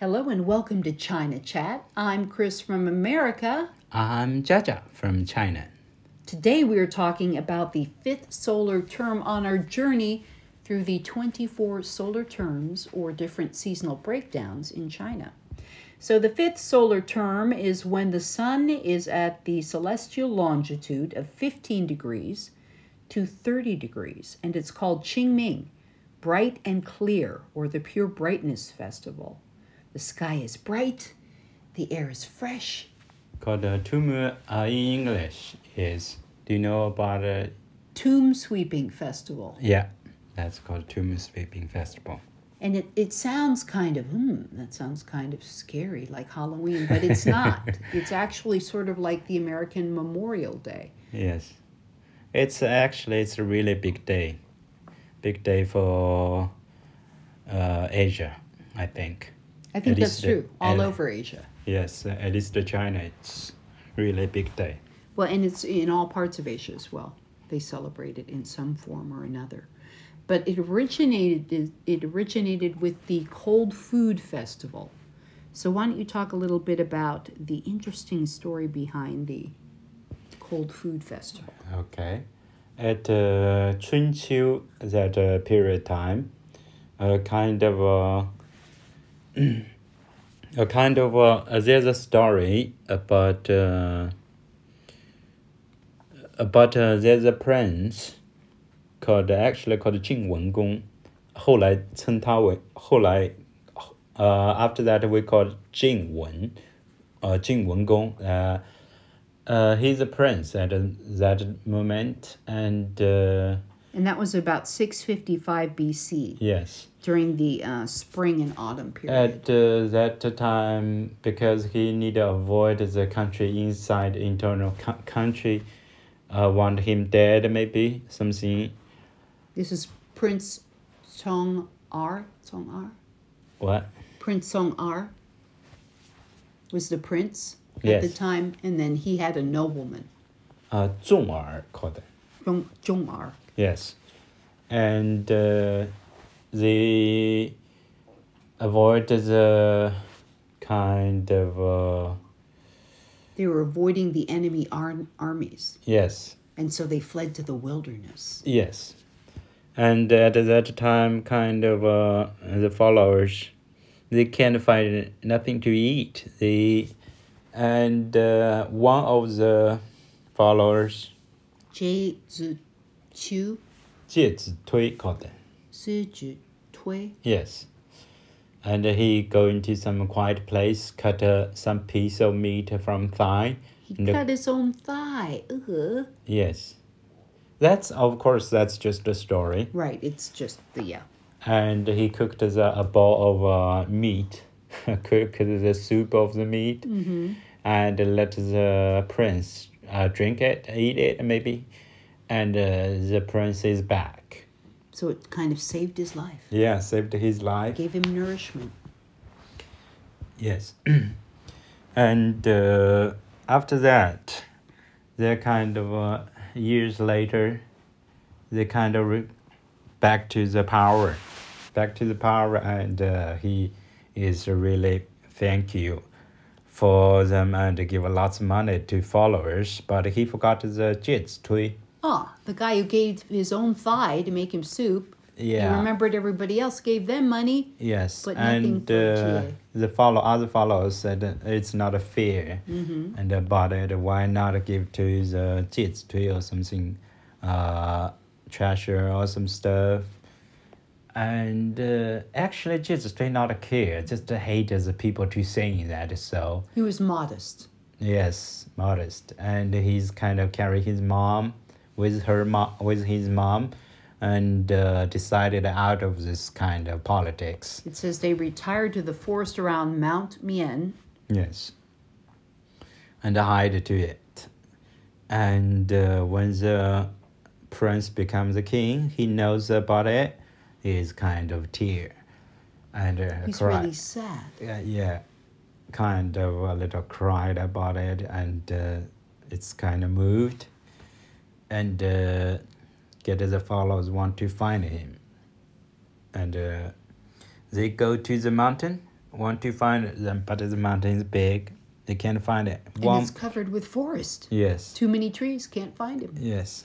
Hello and welcome to China Chat. I'm Chris from America. I'm Jaja from China. Today we are talking about the fifth solar term on our journey through the 24 solar terms or different seasonal breakdowns in China. So, the fifth solar term is when the sun is at the celestial longitude of 15 degrees to 30 degrees, and it's called Qingming, bright and clear, or the pure brightness festival. The sky is bright, the air is fresh. Called uh, Tumu uh, in English is. Do you know about it? Tomb sweeping festival. Yeah, that's called tomb Sweeping Festival. And it, it sounds kind of, hmm, that sounds kind of scary, like Halloween, but it's not. it's actually sort of like the American Memorial Day. Yes, it's actually it's a really big day, big day for uh, Asia, I think. I think At that's true, all uh, over Asia. Yes, uh, at least the China, it's really big day. Well, and it's in all parts of Asia as well. They celebrate it in some form or another. But it originated it originated with the Cold Food Festival. So why don't you talk a little bit about the interesting story behind the Cold Food Festival? Okay. At uh, Chunqiu, that uh, period time, a kind of uh, a kind of uh, a, there's a story about uh, about uh, there's a prince called actually called Jing Wen Gong，后来称他为后来呃 after that we call Jing Wen，呃 Wen Gong uh, uh, he's a prince at that moment and. And that was about 655 BC yes, during the uh, spring and autumn period. at uh, that time, because he need to avoid the country inside internal co- country, uh, want him dead maybe something. This is Prince Song R. Song R. What? Prince Song R. was the prince at the time, and then he had a nobleman, Uh, 重耳 called. Zhong, Zhong R. Yes, and uh, they avoid the kind of uh, They were avoiding the enemy ar- armies, yes. and so they fled to the wilderness. Yes. And at that time, kind of uh, the followers, they can't find nothing to eat. They, and uh, one of the followers, Zi Chu. Yes. And he go into some quiet place, cut uh, some piece of meat from thigh. He cut his own thigh. Uh-huh. Yes. That's, of course, that's just a story. Right, it's just the, yeah. And he cooked the, a bowl of uh, meat, cooked the soup of the meat, mm-hmm. and let the prince uh, drink it, eat it, maybe and uh, the prince is back. So it kind of saved his life, Yeah, saved his life. gave him nourishment. Yes, and uh, after that, they kind of uh, years later, they kind of re- back to the power, back to the power, and uh, he is really thank you for them and give lots of money to followers, but he forgot the Jie Zitui. Ah, the guy who gave his own thigh to make him soup. Yeah. He remembered everybody else gave them money. Yes, But nothing and uh, the follow other followers said uh, it's not a fair, Mm-hmm. and about it, why not give to the kids to or something, uh, treasure or some stuff. And uh, actually, Jesus did not care, just hate the people to saying that. So He was modest. yes, modest, and he's kind of carry his mom with her mom with his mom, and uh, decided out of this kind of politics. It says they retired to the forest around Mount Mian. Yes. And hide to it. And uh, when the prince becomes the king, he knows about it. He's kind of tear and uh, He's cry. really sad. Yeah, yeah, kind of a little cried about it, and uh, it's kind of moved. And uh, get the followers want to find him, and uh, they go to the mountain want to find them, but the mountain is big. They can't find it. And One, it's covered with forest. yes, Too many trees, can't find him. yes.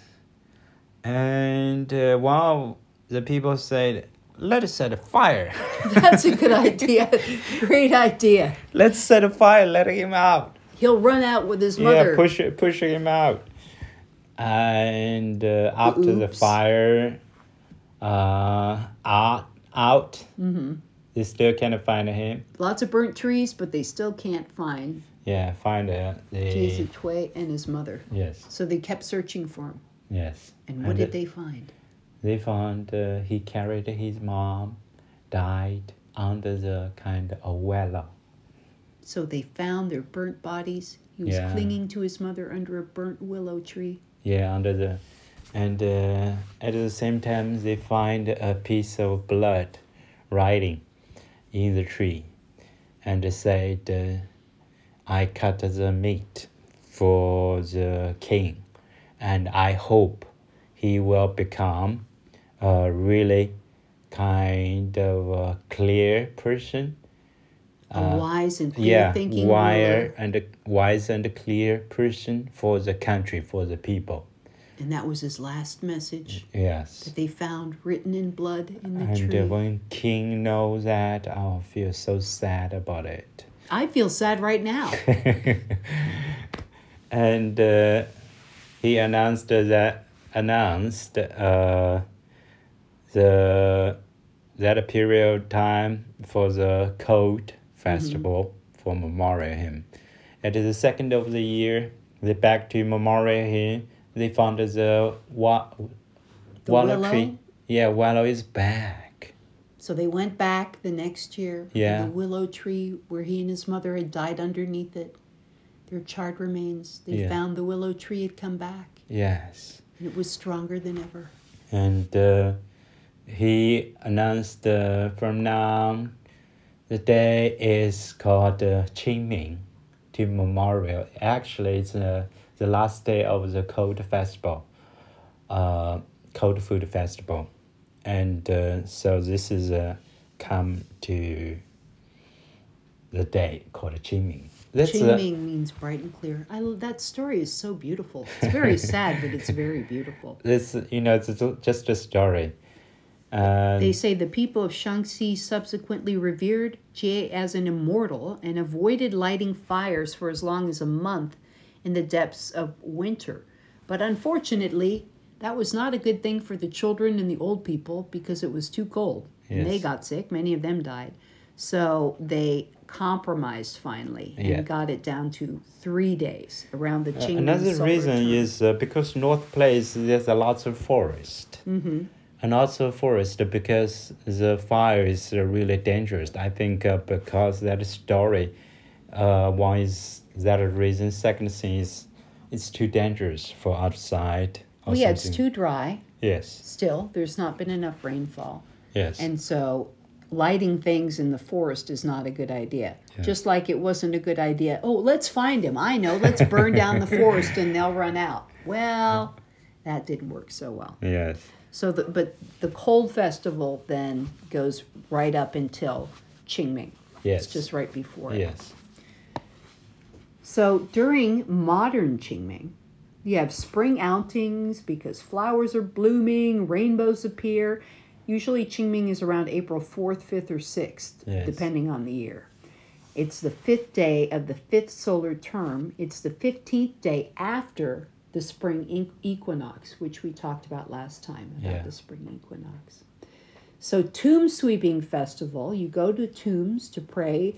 And uh, of the people said, "Let us set a fire. That's a good idea. Great idea. Let's set a fire. Let him out." He'll run out with his mother. Yeah, push it, push him out. And uh, after the fire, uh, out, out, hmm they still can't find him. Lots of burnt trees, but they still can't find Yeah, find uh, the Jie Zitui and his mother. yes, So they kept searching for him. yes. And what did they find? They found uh, he carried his mom, died under the kind of willow. So they found their burnt bodies. He was Yeah. clinging to his mother under a burnt willow tree. Yeah, under the, and uh, at the same time they find a piece of blood, writing, in the tree, and said, uh, "I cut the meat for the king, and I hope he will become a really kind of a clear person." A Uh, wise and clear yeah, thinking wire and a wise and a clear person for the country, for the people. And that was his last message Yes. that they found written in blood in the And tree. uh, when King knows that, I'll feel so sad about it. I feel sad right now. and uh, he announced that announced uh, the that period of time for the cold festival for memorial him. At the second of the year, they back to memorial him. They found the wa- The wallow willow? tree. Yeah, wallow is back. So they went back the next year. Yeah. The willow tree where he and his mother had died underneath it. Their charred remains. They Yeah. found the willow tree had come back. Yes. And it was stronger than ever. and uh, he announced uh, from now the day is called uh, Qingming to memorial. Actually, it's uh, the last day of the cold festival, uh, cold food festival, and uh, so this is uh, come to the day called Qingming. That's uh, Qingming means bright and clear. I that story is so beautiful. It's very sad, but it's very beautiful. this you know it's just a story. Uh, They say the people of Shanxi subsequently revered Jie as an immortal and avoided lighting fires for as long as a month in the depths of winter. But unfortunately, that was not a good thing for the children and the old people because it was too cold. And they got sick. Many of them died. So they compromised finally and Yeah. got it down to three days around the Uh, Qingming Another reason term. is uh, because North Place there's a lots of forest, Mm-hmm. And also forest because the fire is uh, really dangerous. I think uh, because that story, uh, one is that a reason. Second thing is it's too dangerous for outside. Well, yeah, it's too dry. Yes, Still, there's not been enough rainfall. yes, And so lighting things in the forest is not a good idea. Just like it wasn't a good idea. Oh, let's find him. I know. Let's burn down the forest and they'll run out. Well, that didn't work so well. yes, So the but the cold festival then goes right up until Qingming. yes, It's just right before it. yes, So during modern Qingming, you have spring outings because flowers are blooming, rainbows appear. Usually Qingming is around April 4th, 5th, or 6th, Yes. depending on the year. It's the fifth day of the fifth solar term. It's the 15th day after the spring equinox, which we talked about last time about Yeah. the spring equinox. So, Tomb Sweeping Festival, you go to tombs to pray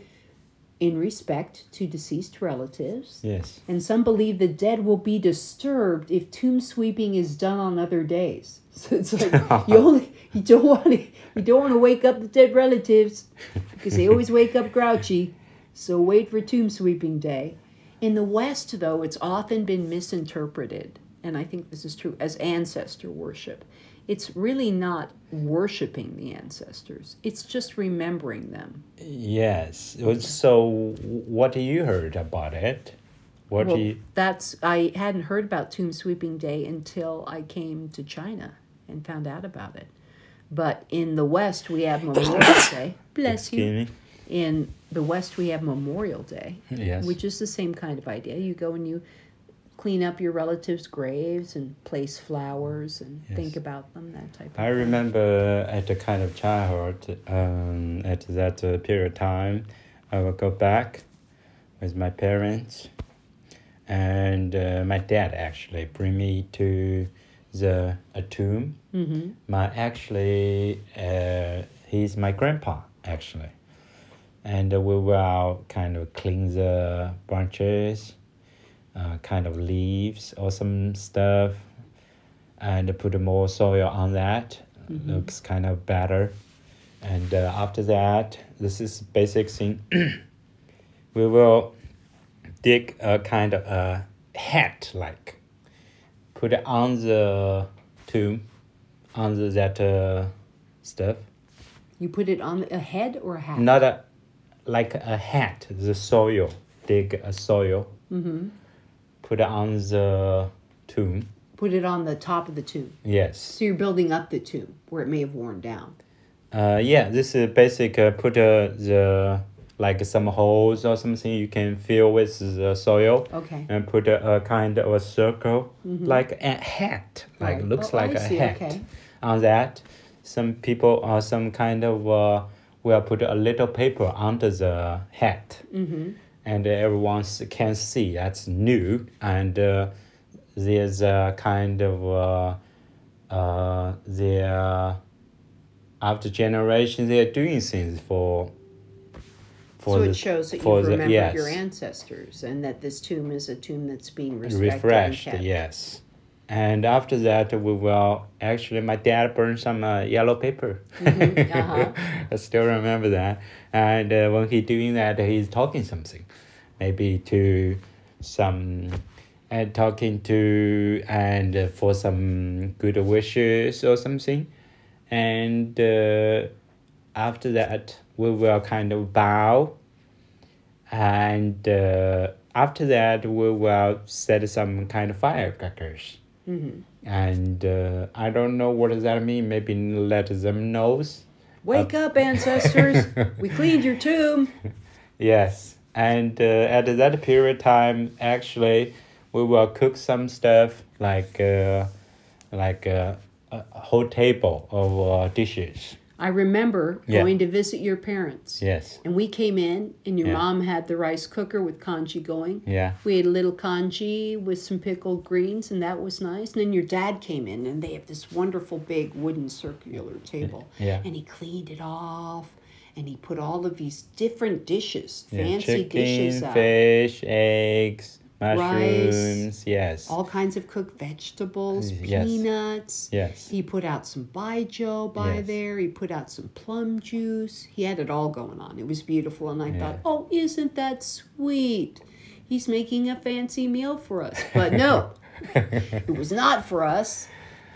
in respect to deceased relatives. yes, And some believe the dead will be disturbed if tomb sweeping is done on other days. So it's like you only you don't want to you don't want to wake up the dead relatives because they always wake up grouchy. So wait for tomb sweeping day. In the West, though, it's often been misinterpreted, and I think this is true, as ancestor worship. It's really not worshiping the ancestors. It's just remembering them. yes. So, what do you heard about it? What Well, do you? that's I hadn't heard about Tomb Sweeping Day until I came to China and found out about it. But in the West, we have Memorial Day. Bless you. Me. In the West, we have Memorial Day, Yes. which is the same kind of idea. You go and you clean up your relatives' graves and place flowers and think about them, that type of I thing. remember at the kind of childhood, um, at that uh, period of time, I would go back with my parents, and uh, my dad actually bring me to the a tomb. Mm-hmm. My actually, uh, he's my grandpa actually, and we will kind of clean the branches, uh, kind of leaves or some stuff, and put more soil on that. Mhm. Looks kind of better, and uh, after that, this is basic thing. we will dig a kind of a hat like put it on the tomb on the, that uh, stuff You put it on a head or a hat? not a like a hat the soil dig a soil Mm-hmm. put it on the tomb Put it on the top of the tomb. yes So you're building up the tomb where it may have worn down. uh, yeah this is basic uh, put uh, the like some holes or something you can fill with the soil Okay. and put a, a kind of a circle like a hat like Right. looks Oh, like I a see, hat okay. on that some people or some kind of uh, will put a little paper under the hat Mm-hmm. and everyone can see that's new and uh, there's a kind of uh, uh, they're after generation they're doing things for for So it shows that you've the- remembered yes. your ancestors and that this tomb is a tomb that's being respected refreshed yes and after that we will actually my dad burned some uh, yellow paper. Mhm, uh-huh. i still remember that. And uh, when he doing that he's talking something. Maybe to some and talking to and for some good wishes or something. And uh, after that we will kind of bow. And uh, after that we will set some kind of firecrackers Mhm. and uh, i don't know what does that mean maybe let them know Wake up, ancestors! we cleaned your tomb. yes and uh, at that period of time actually we will cook some stuff like uh, like uh, a a whole table of uh, dishes I remember Yeah. going to visit your parents. yes And we came in, and your Yeah. mom had the rice cooker with congee going. yeah We had a little congee with some pickled greens, and that was nice. And then your dad came in, and they have this wonderful big wooden circular table. Yeah. And he cleaned it off, and he put all of these different dishes, Yeah, fancy chicken, dishes out. fish, eggs, mushrooms. Yes. all kinds of cooked vegetables, Yes. peanuts. yes. He put out some baijiu by Yes. there. He put out some plum juice. He had it all going on. It was beautiful. And I Yeah. thought, oh, isn't that sweet? He's making a fancy meal for us. But no, it was not for us.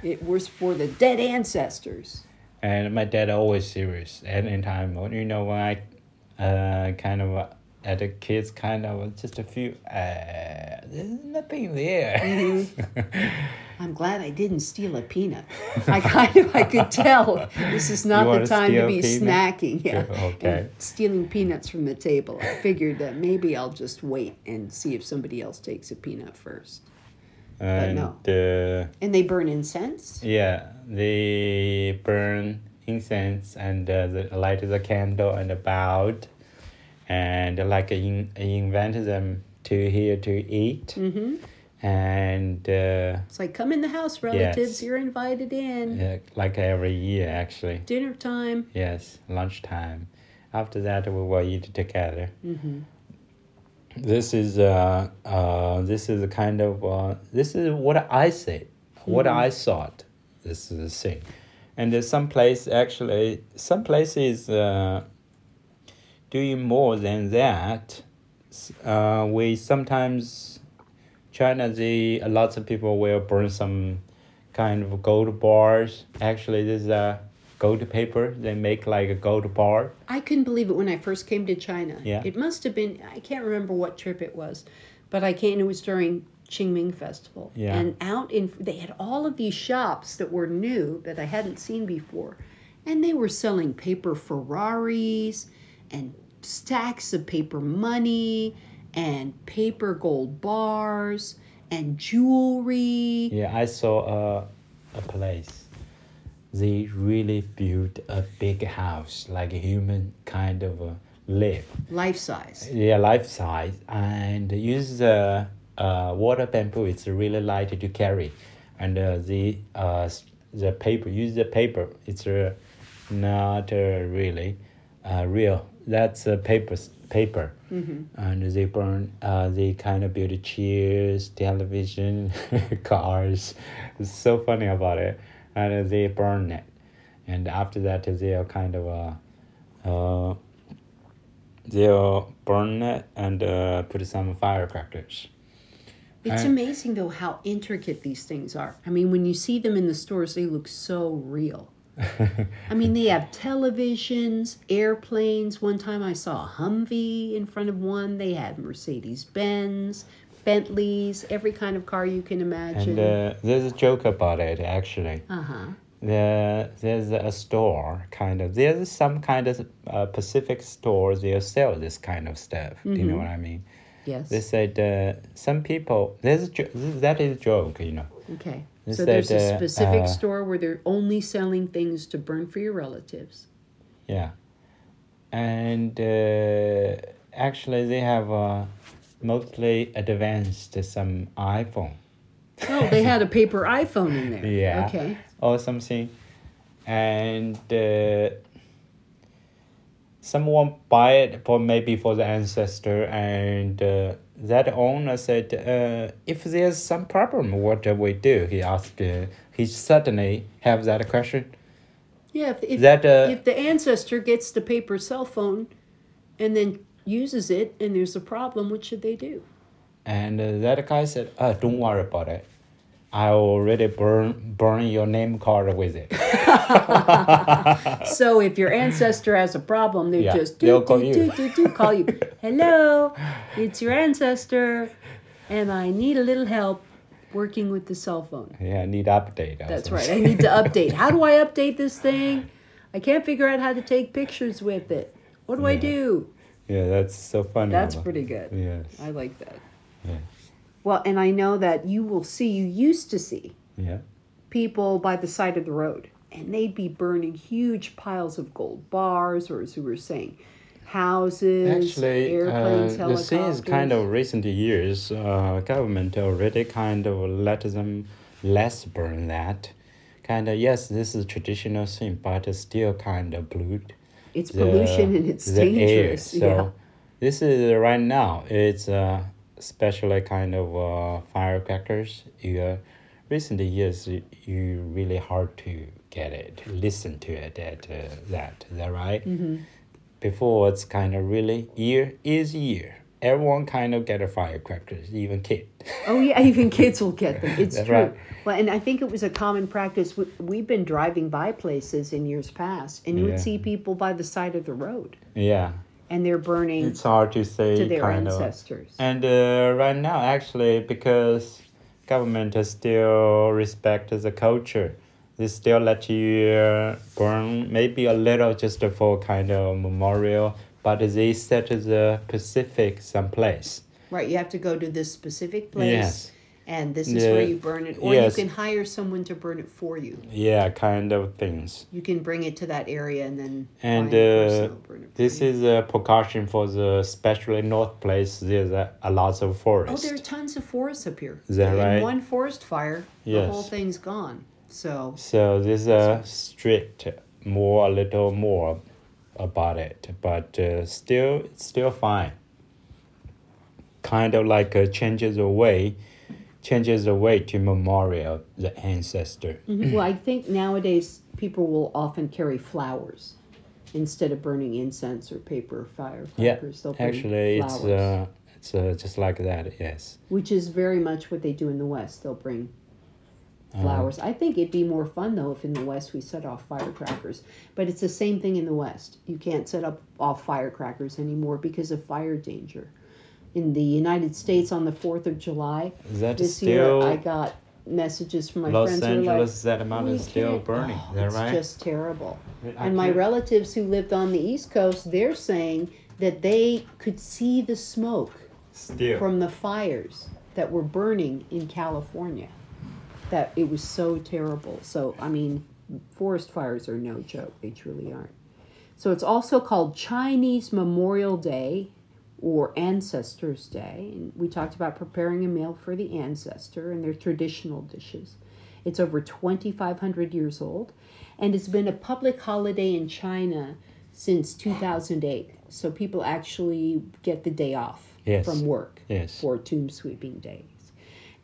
It was for the dead ancestors. and my dad always serious anytime. You know when I, uh, kind of at the kids kind of just a few. Uh, there's nothing there. I'm glad I didn't steal a peanut. I kind of I could tell this is not the time to be snacking. Yeah. Okay. And stealing peanuts from the table. I figured that maybe I'll just wait and see if somebody else takes a peanut first. and no. uh, And they burn incense. yeah, they burn incense and uh, the light the candle and bowed, and like in, invent them to here to eat, Mm-hmm. and uh, It's like come in the house, relatives. Yes. You're invited in. yeah, like every year actually. Dinner time. Yes, lunchtime. After that, we will eat together. Mm-hmm. This is uh, uh, this is a kind of uh, this is what I say, what I thought. This is the thing, and there's some place actually some places uh, doing more than that. Uh, we sometimes China, the lots of people will burn some kind of gold bars. Actually, this is a gold paper. They make like a gold bar. I couldn't believe it when I first came to China. Yeah. It must have been, I can't remember what trip it was, but I came, it was during Qingming Festival. Yeah. And out in, they had all of these shops that were new that I hadn't seen before. And they were selling paper Ferraris and stacks of paper money and paper gold bars and jewelry. Yeah, I saw a, a place. They really built a big house, like a human kind of a live. Life size. Yeah, life size, and use the uh, water bamboo. It's really light to carry, and uh, the uh, the paper use the paper. It's uh, not uh, really uh, real. That's a paper paper, and they burn. Uh, they kind of build chairs, television, cars. It's so funny about it, and they burn it, and after that they are kind of uh, uh, they'll burn it and uh, put some firecrackers. It's amazing though how intricate these things are. I mean, when you see them in the stores, they look so real. I mean, they have televisions, airplanes. One time I saw a Humvee in front of one. They had Mercedes Benz, Bentleys, every kind of car you can imagine. And uh, there's a joke about it actually. uh huh. There, there's a store kind of. There's some kind of uh, Pacific store. They sell this kind of stuff. Do you know what I mean? Yes. They said uh, some people. There's a, that is a joke, you know. okay. They So there's a uh, specific uh, store where they're only selling things to burn for your relatives. Yeah, and uh, actually they have uh, mostly advanced some iPhone. Oh, they had a paper iPhone in there. Yeah. Okay. or something, and uh, someone buy it for maybe for the ancestor, and uh, that owner said, uh, if there's some problem, what do we do? He asked. Uh, he suddenly have that question. Yeah. If, if, That uh, if the ancestor gets the paper cell phone and then uses it and there's a problem, what should they do? and uh, that guy said, uh, don't worry about it. I already burn burn your name card with it. So if your ancestor has a problem, they Yeah, just they'll do, call do, do, do, do, call you. Hello, it's your ancestor, and I need a little help working with the cell phone. yeah, I need update. or That's right. I need to update. How do I update this thing? I can't figure out how to take pictures with it. What do I do? Yeah, that's so funny. That's pretty good. Yes. I like that. Yeah. Well, and I know that you will see, you used to see Yeah. people by the side of the road, and they'd be burning huge piles of gold bars, or as we were saying, houses, Actually, airplanes, uh, the thing is kind of recent years, uh, government already kind of let them less burn that. Kind of yes, this is traditional thing, but it's still kind of polluted. it's the- pollution and it's the air. dangerous. So yeah. this is uh, right now. It's uh, especially kind of uh, firecrackers. You uh, recent years you, really hard to get it, listen to it at uh, that. Is that right? Mm-hmm. Before it's kind of really year is year. Everyone kind of get a firecrackers, even kid. Oh yeah, even kids will get them. It's true. right. Well, and I think it was a common practice. We, we've been driving by places in years past, and you Yeah. would see people by the side of the road, yeah, and they're burning it's hard to say to their kind of. ancestors. And uh, right now, actually, because government still respect the culture, they still let you uh, burn maybe a little just for kind of memorial, but they set the specific someplace. Right, you have to go to this specific place, Yes. And this is Yeah. where you burn it, or Yes. you can hire someone to burn it for you. Yeah, kind of things. You can bring it to that area and then And a uh, burn it this you. is a precaution for the especially north place. There's a, a lot of Oh, there are tons of forests up here. Is that right? one forest fire, the whole thing's gone. So So this uh, strict more a little more about it, but uh, still it's still fine. Kind of like uh, changes the way, changes the way to memorial the ancestor. Mhm. well, I think nowadays people will often carry flowers instead of burning incense or paper Yeah, firecrackers. They'll bring actually, it's uh, it's uh, just like that. Yes. which is very much what they do in the West. They'll bring Uh, flowers. I think it'd be more fun though if in the West we set off firecrackers. But it's the same thing in the West. You can't set up off firecrackers anymore because of fire danger. In the United States on the Fourth of July Is that this still year, I got messages from my Los friends were like, Angeles? that amount "We is still burning. Oh, is it's right? just terrible. I And my relatives who lived on the East Coast, they're saying that they could see the smoke Still. from the fires that were burning in California. That it was so terrible. So, I mean, forest fires are no joke. They truly aren't. So, it's also called Chinese Memorial Day or Ancestors Day. And we talked about preparing a meal for the ancestor and their traditional dishes. It's over 2,500 years old, and it's been a public holiday in China since 2008. So people actually get the day off Yes. from work Yes. for tomb sweeping days.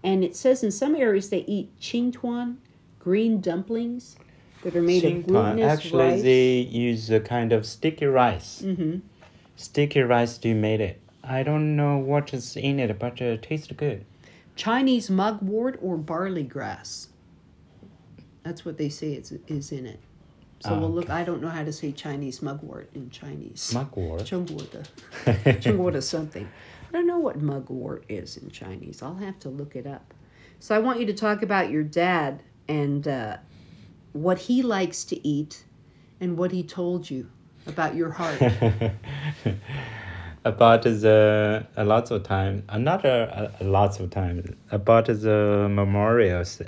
And it says in some areas they eat qingtuan, green dumplings that are made of Xintuan, glutinous actually, rice. they use a kind of sticky rice. hmm Sticky rice you made it. I don't know what is in it, but it tastes good. Chinese mugwort or barley grass. That's what they say is, is in it. So oh, we'll ah, look. Okay. I don't know how to say Chinese mugwort in Chinese. Mugwort. 中国的,中国的 something. I don't know what mugwort is in Chinese. I'll have to look it up. So I want you to talk about your dad and uh, what he likes to eat and what he told you about your heart. about the uh, a lot of time uh, another a, a lots of time about the uh, memorials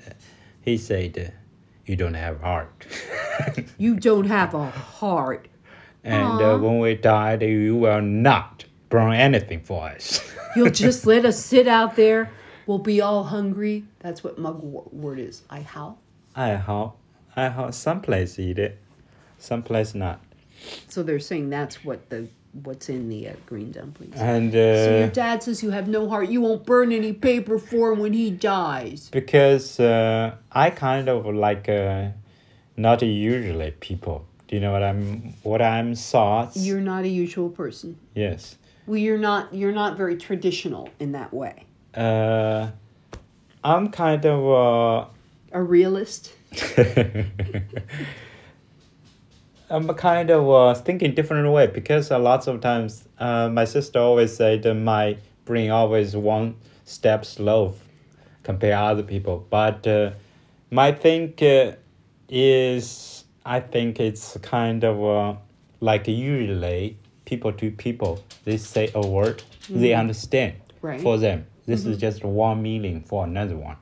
he said you don't have heart you don't have a heart. and uh, when we die, you will not burn anything for us You'll just let us sit out there. We'll be all hungry. That's what mugwort word is. I how? i hope i hope some place eat it some place not So they're saying that's what the what's in the uh, green dumplings. and so your uh, dad says you have no heart. You won't burn any paper for him when he dies. because uh, i kind of like uh, not usually people do you know what i'm what i'm thoughts You're not a usual person. yes Well, you're not. You're not very traditional in that way. Uh, I'm kind of uh, A realist. I'm kind of uh, thinking different way because a lots of times uh, my sister always said that my brain always one step slow compare other people. But uh, my think uh, is I think it's kind of uh, like usually people to people they say a word they understand Right. for them. This is just one meaning for another one.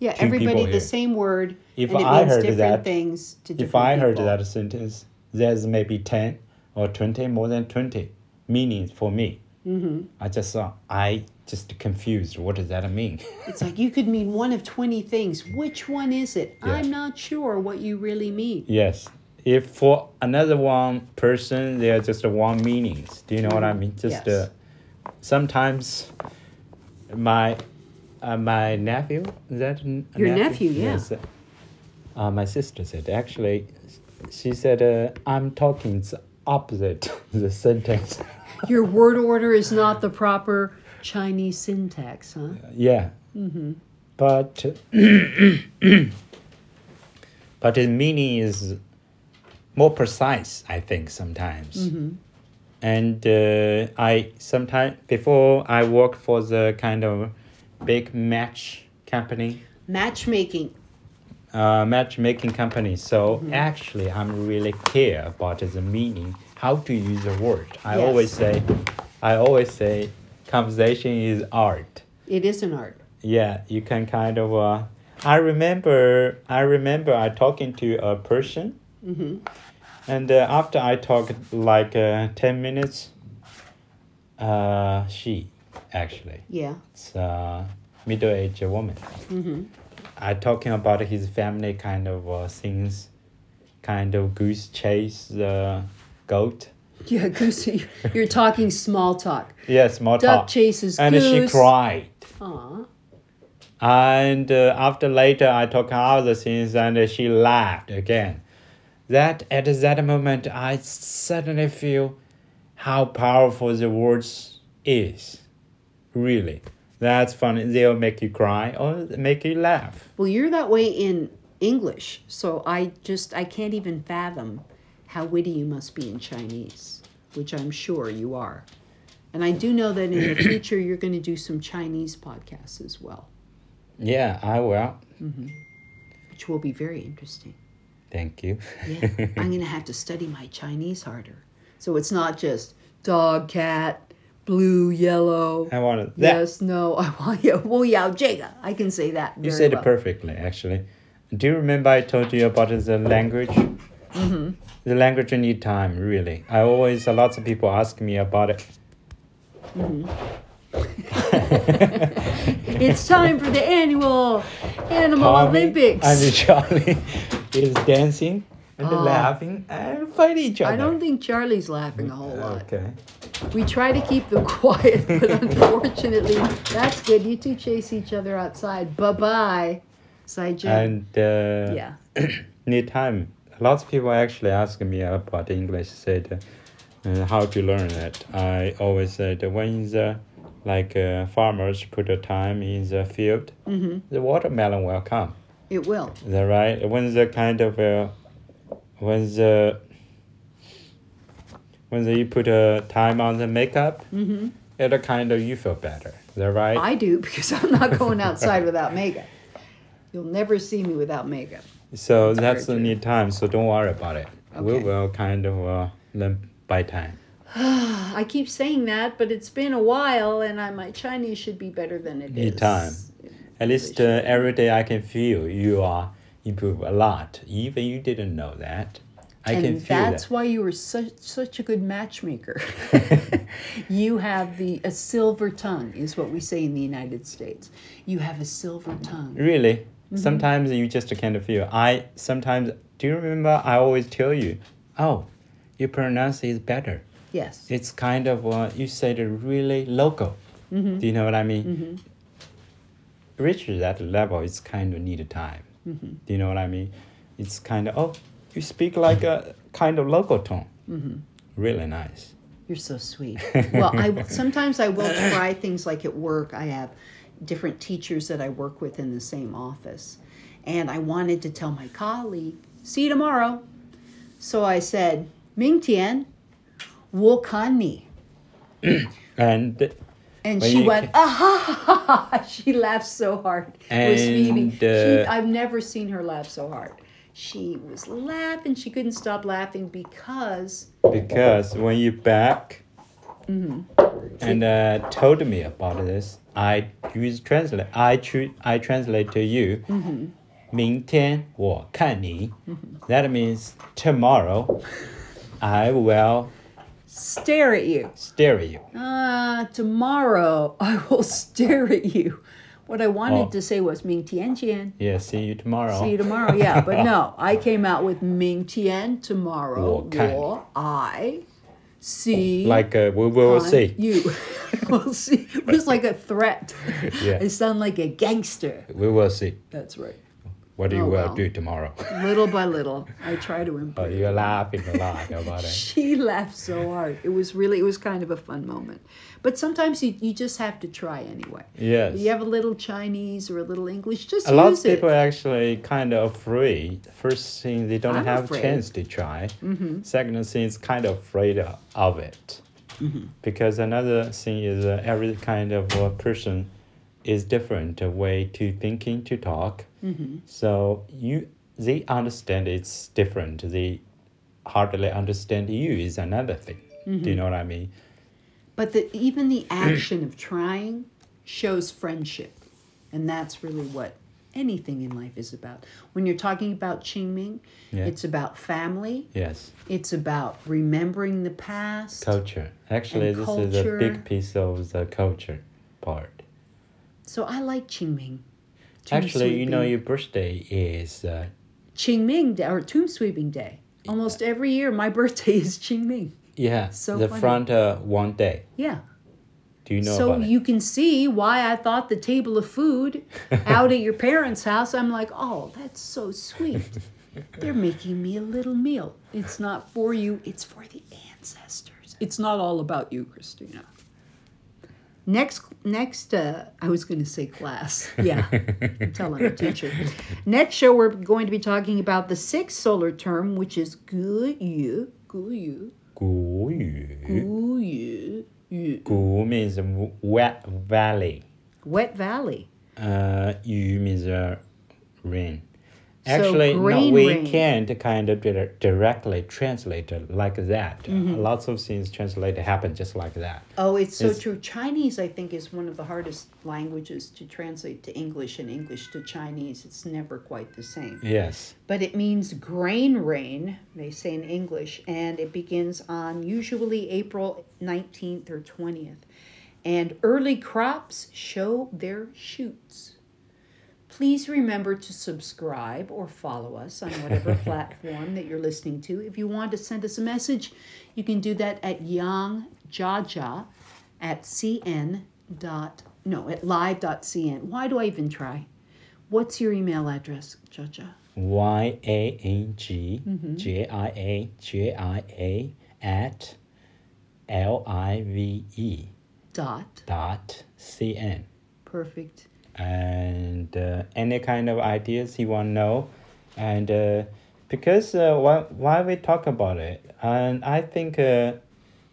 Yeah, Two everybody the here. same word, If and it I means heard different that- things to different If I heard that sentence, there's maybe 10 or 20, more than 20 meanings for me. hmm I just thought, I just confused. What does that mean? It's like you could mean one of twenty things. Which one is it? Yeah. I'm not sure what you really mean. yes. If for another one person, there are just one meanings. Do you know what I mean? Just Yes. uh, sometimes my uh, my nephew, is that Your nephew, yeah. Yes. Uh, my sister said, actually, she said, uh, I'm talking opposite, the sentence. Your word order is not the proper Chinese syntax, huh? Yeah. Mm-hmm. But but the meaning is more precise, I think sometimes. Mm-hmm. And uh, I sometimes before I worked for the kind of big match company, Matchmaking. Uh, matchmaking company. So Mm-hmm. actually, I'm really care about the meaning, how to use a word. I Yes. always say, I always say, conversation is art. It is an art. Yeah, you can kind of. Uh, I remember. I remember. I talking to a person, Mm-hmm. and uh, after I talked like uh, ten minutes, uh, she actually Yeah. it's a middle-aged woman. Mm-hmm. I talking about his family kind of uh, things, kind of goose chase the goat. Yeah, Goosey, you're talking small talk. Yeah, small Duck talk. chases And goose. she cried. Aw. And uh, after later, I talk other things, and she laughed again. That at that moment, I suddenly feel how powerful the words is. Really, that's funny. They'll make you cry or make you laugh. Well, you're that way in English, so I just I can't even fathom how witty you must be in Chinese, which I'm sure you are. And I do know that in the future you're going to do some Chinese podcasts as well, Yeah, I will. Mm-hmm. which will be very interesting. Thank you. Yeah, I'm going to have to study my Chinese harder. So it's not just dog, cat, blue, yellow. I wanted that. Yes, no, I want you. Wu Yao I can say that. You said well. it perfectly, actually. Do you remember I told you about the language? Mm -hmm. The language need time, really. I always, lots of people ask me about it. Mm -hmm. it's time for the annual Animal Olympics. I'm Charlie is dancing and Oh. laughing and fight each other. I don't think Charlie's laughing a whole lot. Okay. We try to keep them quiet, but unfortunately, that's good. You two chase each other outside. Bye bye. Side And uh, Yeah. need time. Lots of people actually ask me about English. Said uh, how to learn it. I always said when the like uh, farmers put the time in the field, Mm-hmm. the watermelon will come. It will. Is that right? When the kind of uh, when the when the, you put a time on the makeup, Mm-hmm. it kind of you feel better. Is that right? I do because I'm not going outside without makeup. You'll never see me without makeup. so That's that's the need time. So don't worry about it. We will kind of uh, learn by time. I keep saying that, but it's been a while, and I, my Chinese should be better than it is. Need time. At least uh, every day I can feel you are improve a lot. Even you didn't know that. I and can feel that's that. why you were such such a good matchmaker. you have the a silver tongue, is what we say in the United States. You have a silver tongue. Really? Mm-hmm. Sometimes you just kind of feel. I sometimes do you remember? I always tell you, oh, you pronounce it better. Yes. It's kind of uh, you said it really local. Mm-hmm. Do you know what I mean? Reach that level, it's kind of need time. Mm-hmm. Do you know what I mean? It's kind of, oh, you speak like a kind of local tone. Mm-hmm. Really nice. You're so sweet. well, I sometimes I will try things like at work. I have different teachers that I work with in the same office, and I wanted to tell my colleague, "See you tomorrow." So I said, "Ming Tian, Wu Kan Ni." and and when she went, ah ha, ha, ha, She laughed so hard. And, it was Phoebe. Uh, she, I've never seen her laugh so hard. She was laughing. She couldn't stop laughing because. Because when you back. Mm-hmm. And uh, told me about this. I use translate. I choose. I translate to you. Mm-hmm. 明天我看你. Mm -hmm. That means tomorrow. I will stare at you. Stare at you. Ah, uh, tomorrow I will stare at you. What I wanted oh. to say was Ming Tian Tian. Yeah, see you tomorrow. See you tomorrow, yeah. But no, I came out with Ming Tian tomorrow. Or I see. Like, a, we will see. You. we'll see. It was like a threat. Yeah. It sounded like a gangster. We will see. That's right. What do you Oh, will well. do tomorrow. Little by little, I try to Oh, improve. you're laughing a lot about it. She laughed so hard. It was really, it was kind of a fun moment. But sometimes you, you just have to try anyway. Yes. You have a little Chinese or a little English, just a lot of people actually kind of afraid. First thing, they don't I'm have afraid. chance to try. Mm-hmm. Second thing, is kind of afraid of- of it. Mm-hmm. Because another thing is uh, every kind of uh, person is different uh, way to thinking to talk. Mm-hmm. So you they understand it's different. They hardly understand you is another thing. Do Mm-hmm. you know what I mean? But the, even the action of trying shows friendship. And that's really what anything in life is about. When you're talking about Qingming, Yeah. it's about family, Yes. it's about remembering the past. Culture. Actually, this is a big piece of the culture part. So I like Qingming. Tomb Actually, you know, your birthday is uh, Qingming Day or Tomb Sweeping Day. Almost every year, my birthday is Qingming. yeah So the funny. front uh, one day. Yeah. Do you know so about you can see why I thought the table of food out at your parents' house. I'm like, oh, that's so sweet. They're making me a little meal. It's not for you, it's for the ancestors. It's not all about you, Christina. Next, next, uh, I was going to say class. Yeah, I'm telling a teacher. Next show, we're going to be talking about the sixth solar term, which is gu yu, gu yu, gu yu, gu yu, yu. Gu means wet valley. Wet valley. Uh, yu means uh, rain. Actually, no, we rain. can't kind of dir- directly translate it like that. Mm-hmm. lots of things translated happen just like that. Oh, it's so It's- true. Chinese, I think, is one of the hardest languages to translate to English and English to Chinese. It's never quite the same. Yes. But it means grain rain, they say in English, and it begins on usually April 19th or 20th. And early crops show their shoots. Please remember to subscribe or follow us on whatever platform that you're listening to. If you want to send us a message, you can do that at yangjiajia at cn dot no at live dot cn. Why do I even try? What's your email address, Jaja? Y A N G Mm-hmm. J I A J I A at L I V E Dot. dot C N. Perfect. And uh, any kind of ideas you want to know. And uh, because uh, why, why we talk about it and i think uh,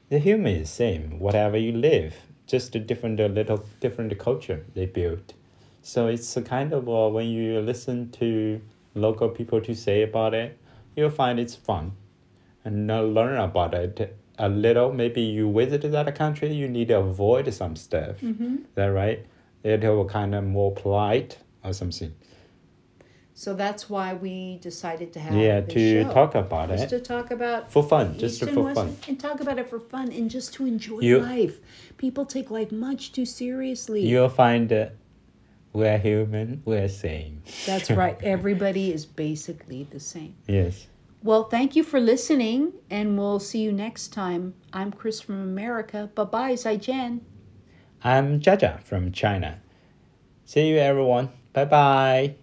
the human is same whatever you live just a different a little different culture they built. So it's a kind of uh, when you listen to local people to say about it you'll find it's fun and learn about it a little. Maybe you visit that country you need to avoid some stuff. Mm-hmm. is that right it will kind of more polite or something. So that's why we decided to have yeah, to show. talk about just it to talk about for fun, just for West fun. and talk about it for fun and just to enjoy You- life. People take life much too seriously. You'll find uh, we're human, we're same. That's right. Everybody is basically the same. Yes. Well, thank you for listening, and we'll see you next time. I'm Chris from America. Bye bye, Zaijian. I'm Jaja from China. See you everyone. Bye bye.